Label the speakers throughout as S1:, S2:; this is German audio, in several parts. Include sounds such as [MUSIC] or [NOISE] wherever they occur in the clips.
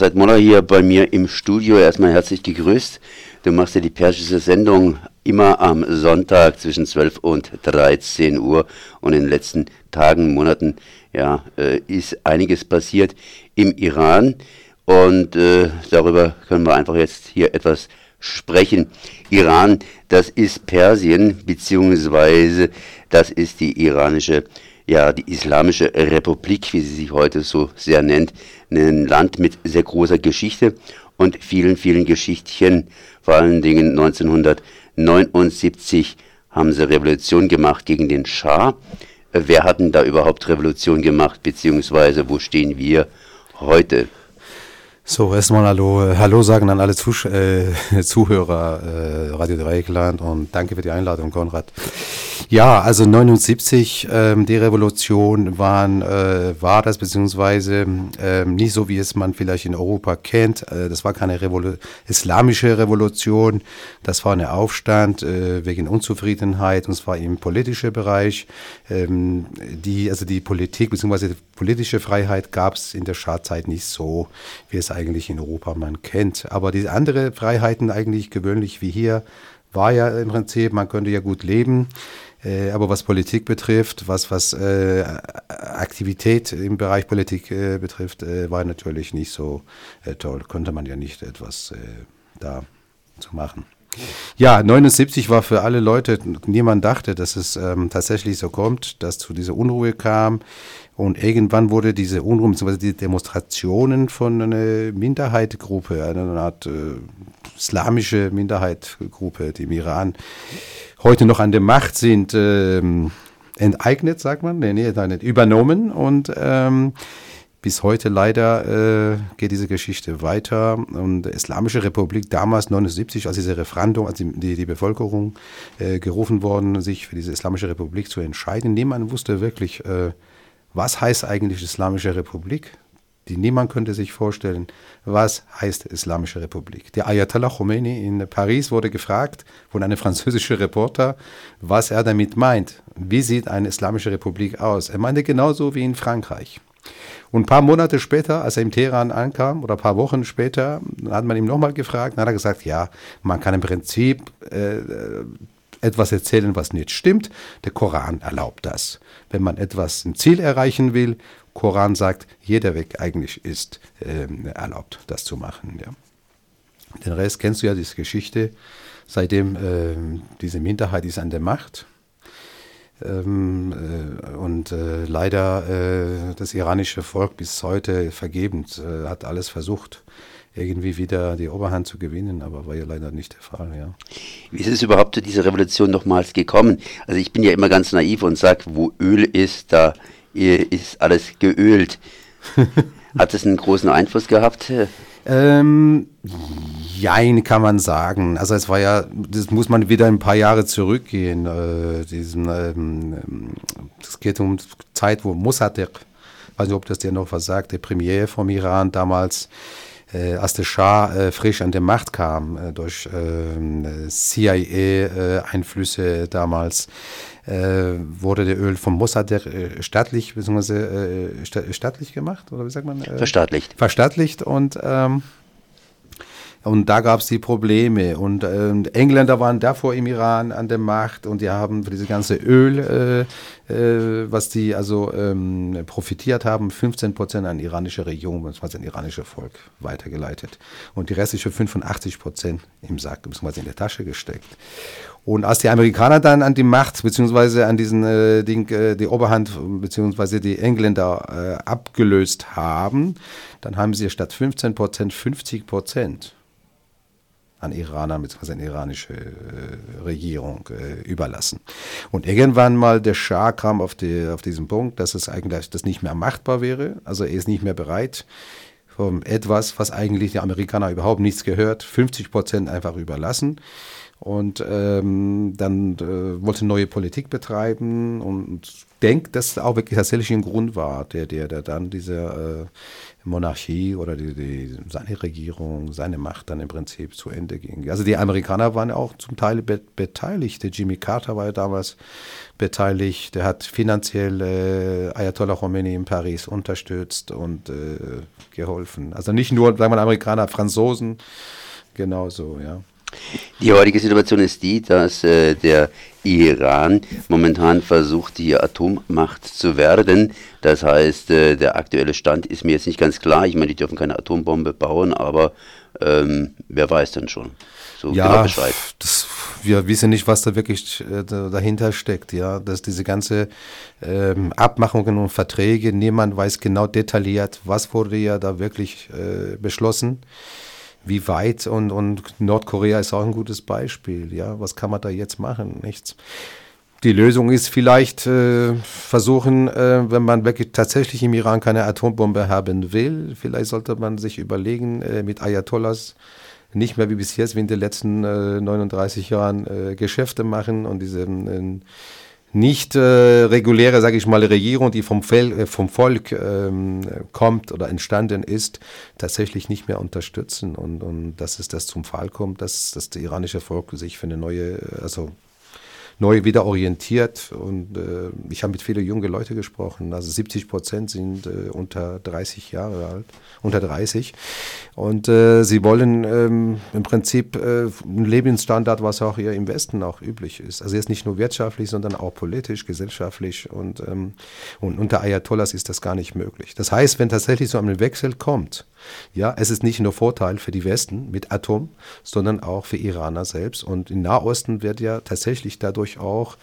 S1: Seit Moller hier bei mir im Studio. Erstmal herzlich gegrüßt. Du machst ja die persische Sendung immer am Sonntag zwischen 12 und 13 Uhr. Und in den letzten Tagen, Monaten, ja, äh, ist einiges passiert im Iran. Und äh, darüber können wir einfach jetzt hier etwas sprechen. Iran, das ist Persien, beziehungsweise das ist die iranische ja, die Islamische Republik, wie sie sich heute so sehr nennt, ein Land mit sehr großer Geschichte und vielen, vielen Geschichtchen. Vor allen Dingen 1979 haben sie Revolution gemacht gegen den Schah. Wer hat denn da überhaupt Revolution gemacht, beziehungsweise wo stehen wir heute?
S2: So, erstmal Hallo, Hallo sagen an alle Zusch äh, [LAUGHS] Zuhörer äh, Radio Dreieckland und danke für die Einladung, Konrad. Ja, also 79, ähm, die Revolution waren, äh, war das beziehungsweise ähm, nicht so, wie es man vielleicht in Europa kennt. Äh, das war keine Revolu islamische Revolution, das war ein Aufstand äh, wegen Unzufriedenheit und zwar im politischen Bereich. Ähm, die, also die Politik beziehungsweise die politische Freiheit gab es in der Schadzeit nicht so, wie es eigentlich in Europa man kennt. Aber die andere Freiheiten eigentlich gewöhnlich wie hier war ja im Prinzip, man könnte ja gut leben. Äh, aber was Politik betrifft, was, was äh, Aktivität im Bereich Politik äh, betrifft, äh, war natürlich nicht so äh, toll. Konnte man ja nicht etwas äh, da zu machen. Ja, 79 war für alle Leute, niemand dachte, dass es ähm, tatsächlich so kommt, dass zu dieser Unruhe kam. Und irgendwann wurde diese Unruhe, beziehungsweise die Demonstrationen von einer Minderheitgruppe, einer Art islamische Minderheitgruppe, die im Iran heute noch an der Macht sind, ähm, enteignet, sagt man, nee, nee, nicht übernommen und ähm, bis heute leider äh, geht diese Geschichte weiter. Und die Islamische Republik damals 79, als diese Referendum, als die, die Bevölkerung äh, gerufen worden, sich für diese Islamische Republik zu entscheiden, niemand wusste wirklich, äh, was heißt eigentlich Islamische Republik. Die, niemand könnte sich vorstellen, was heißt Islamische Republik. Der Ayatollah Khomeini in Paris wurde gefragt von einem französischen Reporter, was er damit meint. Wie sieht eine Islamische Republik aus? Er meinte genauso wie in Frankreich. Und ein paar Monate später, als er im Teheran ankam, oder ein paar Wochen später, hat man ihm nochmal gefragt, dann hat er gesagt, ja, man kann im Prinzip äh, etwas erzählen, was nicht stimmt. Der Koran erlaubt das. Wenn man etwas ein Ziel erreichen will, Koran sagt, jeder Weg eigentlich ist äh, erlaubt, das zu machen. Ja. Den Rest kennst du ja, diese Geschichte. Seitdem äh, diese Minderheit ist an der Macht ähm, äh, und äh, leider äh, das iranische Volk bis heute vergebens äh, hat alles versucht, irgendwie wieder die Oberhand zu gewinnen, aber war ja leider nicht der Fall. Ja.
S1: Wie ist es überhaupt zu dieser Revolution nochmals gekommen? Also ich bin ja immer ganz naiv und sage, wo Öl ist, da ist alles geölt. [LAUGHS] Hat es einen großen Einfluss gehabt?
S2: Ähm, jein, kann man sagen. Also es war ja, das muss man wieder ein paar Jahre zurückgehen. Äh, diesen, ähm, das geht um Zeit, wo Mossadegh, weiß nicht, ob das dir noch was sagt, der Premier vom Iran damals, äh, als der Schah äh, frisch an der Macht kam, äh, durch ähm, CIA-Einflüsse damals, äh, wurde der Öl vom Mossadegh äh, staatlich, beziehungsweise äh, staatlich gemacht, oder wie sagt man?
S1: verstaatlicht.
S2: Verstaatlicht und ähm, und da gab es die Probleme. Und äh, Engländer waren davor im Iran an der Macht und die haben für diese ganze Öl, äh, äh, was die also ähm, profitiert haben, 15 Prozent an iranische Regierung, beziehungsweise an iranische Volk weitergeleitet. Und die restliche 85 Prozent im Sack, beziehungsweise in der Tasche gesteckt. Und als die Amerikaner dann an die Macht, beziehungsweise an diesen äh, Ding, äh, die Oberhand, beziehungsweise die Engländer äh, abgelöst haben, dann haben sie statt 15 Prozent 50 Prozent an Iraner bzw. an iranische äh, Regierung äh, überlassen. Und irgendwann mal der Schah kam auf, die, auf diesen Punkt, dass es eigentlich das nicht mehr machbar wäre. Also er ist nicht mehr bereit, von etwas, was eigentlich die Amerikaner überhaupt nichts gehört, 50 Prozent einfach überlassen. Und ähm, dann äh, wollte neue Politik betreiben und denke, dass auch wirklich tatsächlich ein Grund war, der, der, der dann diese äh, Monarchie oder die, die, seine Regierung, seine Macht dann im Prinzip zu Ende ging. Also die Amerikaner waren auch zum Teil be beteiligt. Jimmy Carter war ja damals beteiligt. Der hat finanziell äh, Ayatollah Khomeini in Paris unterstützt und äh, geholfen. Also nicht nur, sagen wir Amerikaner, Franzosen, genauso, ja.
S1: Die heutige Situation ist die, dass äh, der Iran momentan versucht, die Atommacht zu werden. Das heißt, äh, der aktuelle Stand ist mir jetzt nicht ganz klar. Ich meine, die dürfen keine Atombombe bauen, aber ähm, wer weiß dann schon.
S2: So ja, genau Bescheid. Das, wir wissen nicht, was da wirklich äh, dahinter steckt. Ja, dass diese ganze ähm, Abmachungen und Verträge, niemand weiß genau detailliert, was wurde ja da wirklich äh, beschlossen wie weit und, und Nordkorea ist auch ein gutes Beispiel. Ja, was kann man da jetzt machen? Nichts. Die Lösung ist vielleicht äh, versuchen, äh, wenn man wirklich tatsächlich im Iran keine Atombombe haben will, vielleicht sollte man sich überlegen, äh, mit Ayatollahs nicht mehr wie bis jetzt, wie in den letzten 39 äh, Jahren, äh, Geschäfte machen und diese äh, nicht äh, reguläre, sage ich mal, Regierung, die vom, Fel äh, vom Volk ähm, kommt oder entstanden ist, tatsächlich nicht mehr unterstützen. Und, und dass es das zum Fall kommt, dass, dass das iranische Volk sich für eine neue, also neu wieder orientiert. Und äh, ich habe mit vielen jungen Leuten gesprochen. Also 70 Prozent sind äh, unter 30 Jahre alt, unter 30. Und äh, sie wollen ähm, im Prinzip äh, einen Lebensstandard, was auch hier im Westen auch üblich ist. Also jetzt nicht nur wirtschaftlich, sondern auch politisch, gesellschaftlich. Und, ähm, und unter Ayatollahs ist das gar nicht möglich. Das heißt, wenn tatsächlich so ein Wechsel kommt, ja, es ist nicht nur Vorteil für die Westen mit Atom, sondern auch für Iraner selbst. Und im Nahosten wird ja tatsächlich dadurch auch,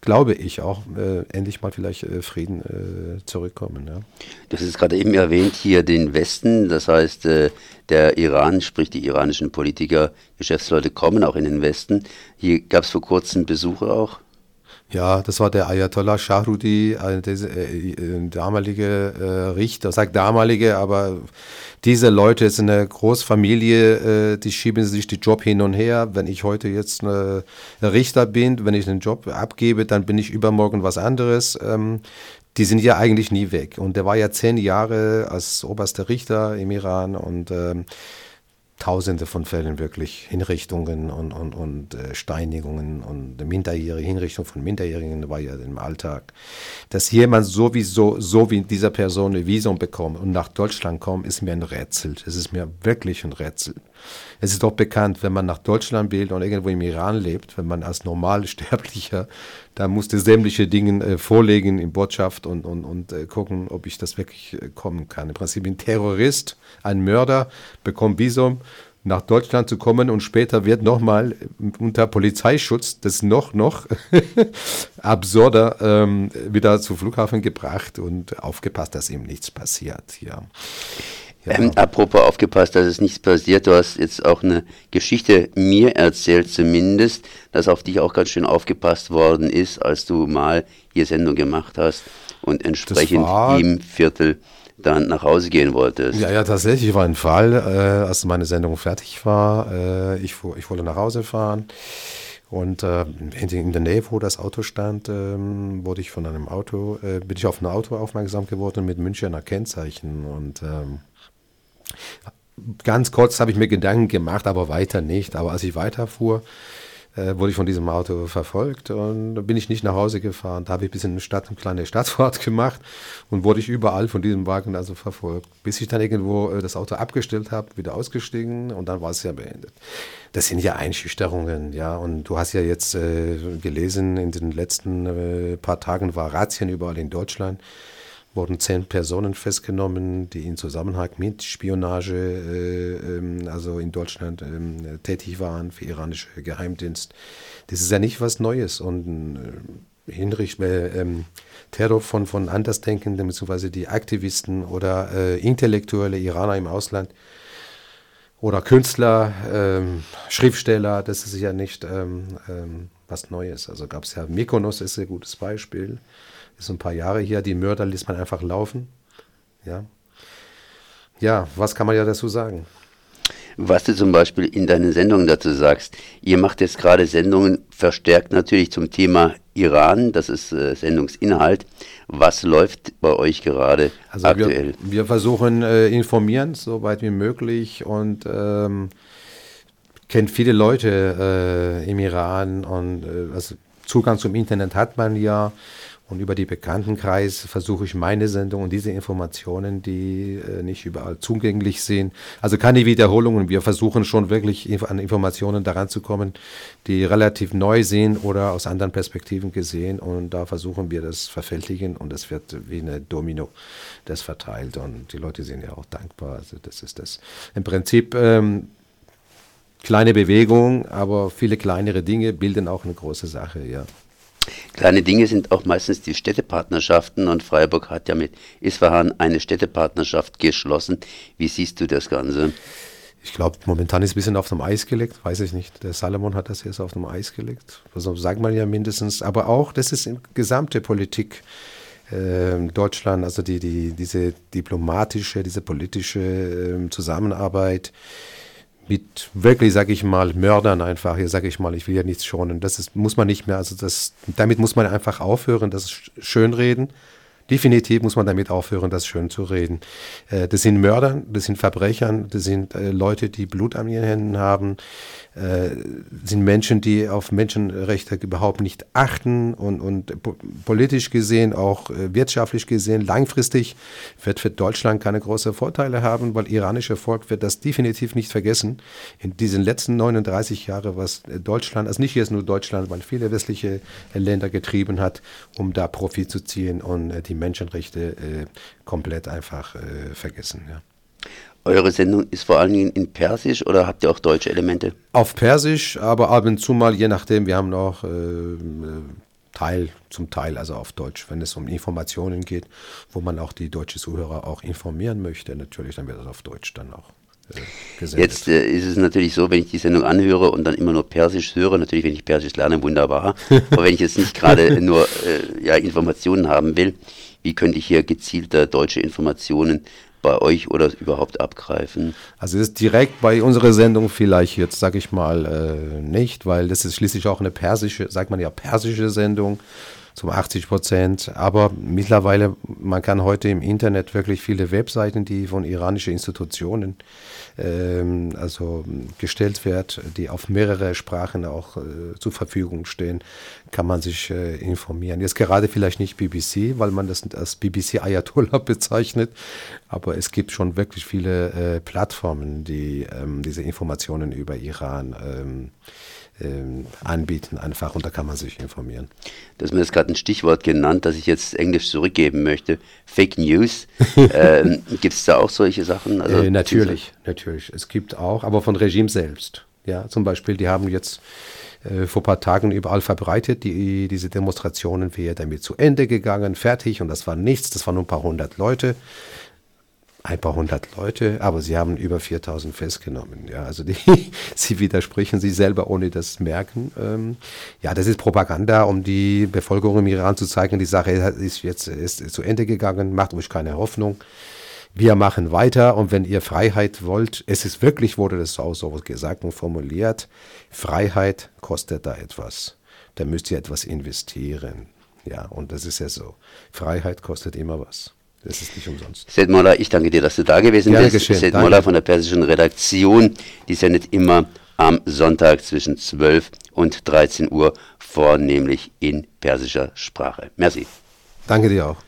S2: glaube ich, auch äh, endlich mal vielleicht äh, Frieden äh, zurückkommen. Ja.
S1: Das ist gerade eben erwähnt hier den Westen, das heißt, äh, der Iran, sprich die iranischen Politiker, Geschäftsleute kommen auch in den Westen. Hier gab es vor kurzem Besuche auch.
S2: Ja, das war der Ayatollah Shahrudi, äh, der, äh, äh, damalige äh, Richter, sagt damalige, aber diese Leute sind eine Großfamilie, äh, die schieben sich die Job hin und her. Wenn ich heute jetzt ein Richter bin, wenn ich einen Job abgebe, dann bin ich übermorgen was anderes. Ähm, die sind ja eigentlich nie weg. Und der war ja zehn Jahre als oberster Richter im Iran und ähm, Tausende von Fällen wirklich Hinrichtungen und, und, und äh, Steinigungen und Minderjährige, Hinrichtung von Minderjährigen war ja im Alltag. Dass jemand sowieso, so wie dieser Person eine Visum bekommt und nach Deutschland kommt, ist mir ein Rätsel. Es ist mir wirklich ein Rätsel. Es ist doch bekannt, wenn man nach Deutschland will und irgendwo im Iran lebt, wenn man als normaler [LAUGHS] Sterblicher, da musste sämtliche Dinge äh, vorlegen in Botschaft und, und, und äh, gucken, ob ich das wirklich äh, kommen kann. Im Prinzip ein Terrorist, ein Mörder bekommt Visum, nach Deutschland zu kommen und später wird nochmal unter Polizeischutz das noch, noch [LAUGHS] absurder ähm, wieder zu Flughafen gebracht und aufgepasst, dass ihm nichts passiert. Ja.
S1: Ja. Ähm, apropos aufgepasst, dass es nichts passiert. Du hast jetzt auch eine Geschichte mir erzählt zumindest, dass auf dich auch ganz schön aufgepasst worden ist, als du mal hier Sendung gemacht hast und entsprechend im Viertel dann nach Hause gehen wolltest.
S2: Ja, ja, tatsächlich war ein Fall, äh, als meine Sendung fertig war. Äh, ich, ich wollte nach Hause fahren. Und äh, in der Nähe, wo das Auto stand, ähm, wurde ich von einem Auto, äh, bin ich auf ein Auto aufmerksam geworden mit Münchener Kennzeichen. Und ähm, Ganz kurz habe ich mir Gedanken gemacht, aber weiter nicht. Aber als ich weiterfuhr, äh, wurde ich von diesem Auto verfolgt und bin ich nicht nach Hause gefahren. Da habe ich ein bisschen eine Stadt, eine kleine Stadtfahrt [LAUGHS] gemacht und wurde ich überall von diesem Wagen also verfolgt. Bis ich dann irgendwo äh, das Auto abgestellt habe, wieder ausgestiegen und dann war es ja beendet. Das sind ja Einschüchterungen, ja. Und du hast ja jetzt äh, gelesen, in den letzten äh, paar Tagen war Razzien überall in Deutschland wurden zehn Personen festgenommen, die in Zusammenhang mit Spionage, äh, ähm, also in Deutschland äh, tätig waren für iranische Geheimdienst. Das ist ja nicht was Neues und äh, Hinricht, äh, ähm, Terror von, von Andersdenkenden bzw. die Aktivisten oder äh, intellektuelle Iraner im Ausland oder Künstler, ähm, Schriftsteller, das ist ja nicht ähm, ähm, was Neues. Also gab es ja Mykonos ist ein gutes Beispiel ist ein paar Jahre hier, die Mörder lässt man einfach laufen. Ja. Ja, was kann man ja dazu sagen?
S1: Was du zum Beispiel in deinen Sendungen dazu sagst. Ihr macht jetzt gerade Sendungen verstärkt natürlich zum Thema Iran, das ist äh, Sendungsinhalt. Was läuft bei euch gerade also aktuell?
S2: Wir, wir versuchen äh, informieren, soweit wie möglich und ähm, kennt viele Leute äh, im Iran und äh, also Zugang zum Internet hat man ja und über die Bekanntenkreis versuche ich meine Sendung und diese Informationen, die äh, nicht überall zugänglich sind. Also keine Wiederholungen. Wir versuchen schon wirklich an Informationen daran zu kommen, die relativ neu sind oder aus anderen Perspektiven gesehen. Und da versuchen wir das verfältigen und es wird wie eine Domino das verteilt. Und die Leute sind ja auch dankbar. Also das ist das. Im Prinzip ähm, kleine Bewegung, aber viele kleinere Dinge bilden auch eine große Sache, ja.
S1: Kleine Dinge sind auch meistens die Städtepartnerschaften und Freiburg hat ja mit Isfahan eine Städtepartnerschaft geschlossen. Wie siehst du das Ganze?
S2: Ich glaube, momentan ist ein bisschen auf dem Eis gelegt, weiß ich nicht. Der Salomon hat das jetzt auf dem Eis gelegt. Also sagt man ja mindestens. Aber auch, das ist gesamte Politik äh, Deutschland, also die, die, diese diplomatische, diese politische äh, Zusammenarbeit mit wirklich, sage ich mal, Mördern einfach, hier sage ich mal, ich will ja nichts schonen. Das ist, muss man nicht mehr, also das, damit muss man einfach aufhören, das schönreden. Definitiv muss man damit aufhören, das schön zu reden. Äh, das sind Mörder, das sind Verbrechern, das sind äh, Leute, die Blut an ihren Händen haben, äh, sind Menschen, die auf Menschenrechte überhaupt nicht achten und, und politisch gesehen, auch äh, wirtschaftlich gesehen, langfristig wird für Deutschland keine großen Vorteile haben, weil iranische Volk wird das definitiv nicht vergessen. In diesen letzten 39 Jahren, was Deutschland, also nicht jetzt nur Deutschland, sondern viele westliche Länder getrieben hat, um da Profit zu ziehen und äh, die Menschenrechte komplett einfach vergessen. Ja.
S1: Eure Sendung ist vor allen Dingen in Persisch oder habt ihr auch deutsche Elemente?
S2: Auf Persisch, aber ab und zu mal, je nachdem, wir haben noch äh, äh, Teil, zum Teil, also auf Deutsch, wenn es um Informationen geht, wo man auch die deutsche Zuhörer auch informieren möchte, natürlich, dann wird das auf Deutsch dann auch.
S1: Äh, Jetzt äh, ist es natürlich so, wenn ich die Sendung anhöre und dann immer nur Persisch höre, natürlich, wenn ich Persisch lerne, wunderbar. [LAUGHS] Aber wenn ich jetzt nicht gerade nur äh, ja, Informationen haben will, wie könnte ich hier gezielter deutsche Informationen bei euch oder überhaupt abgreifen?
S2: Also ist direkt bei unserer Sendung vielleicht jetzt, sage ich mal, äh, nicht, weil das ist schließlich auch eine persische, sagt man ja, persische Sendung zum 80 Prozent. Aber mittlerweile, man kann heute im Internet wirklich viele Webseiten, die von iranischen Institutionen ähm, also gestellt wird, die auf mehrere Sprachen auch äh, zur Verfügung stehen, kann man sich äh, informieren. Jetzt gerade vielleicht nicht BBC, weil man das als BBC Ayatollah [LAUGHS] bezeichnet, aber es gibt schon wirklich viele äh, Plattformen, die ähm, diese Informationen über Iran ähm, anbieten einfach und da kann man sich informieren.
S1: Du hast mir jetzt gerade ein Stichwort genannt, das ich jetzt Englisch zurückgeben möchte. Fake News. [LAUGHS] ähm, gibt es da auch solche Sachen?
S2: Also, äh, natürlich, natürlich. Es gibt auch, aber von Regime selbst. Ja, zum Beispiel, die haben jetzt äh, vor ein paar Tagen überall verbreitet, die, diese Demonstrationen wäre damit zu Ende gegangen, fertig und das war nichts, das waren nur ein paar hundert Leute ein paar hundert Leute, aber sie haben über 4000 festgenommen. Ja, also die, [LAUGHS] sie widersprechen sich selber, ohne das merken. Ähm, ja, das ist Propaganda, um die Bevölkerung im Iran zu zeigen, die Sache ist jetzt ist zu Ende gegangen, macht euch keine Hoffnung. Wir machen weiter und wenn ihr Freiheit wollt, es ist wirklich, wurde das auch so gesagt und formuliert, Freiheit kostet da etwas. Da müsst ihr etwas investieren. Ja, und das ist ja so. Freiheit kostet immer was. Das ist nicht umsonst.
S1: Seth Moller, ich danke dir, dass du da gewesen Gerne bist. Geschehen. Seth Moller von der persischen Redaktion, die sendet immer am Sonntag zwischen 12 und 13 Uhr, vornehmlich in persischer Sprache. Merci.
S2: Danke dir auch.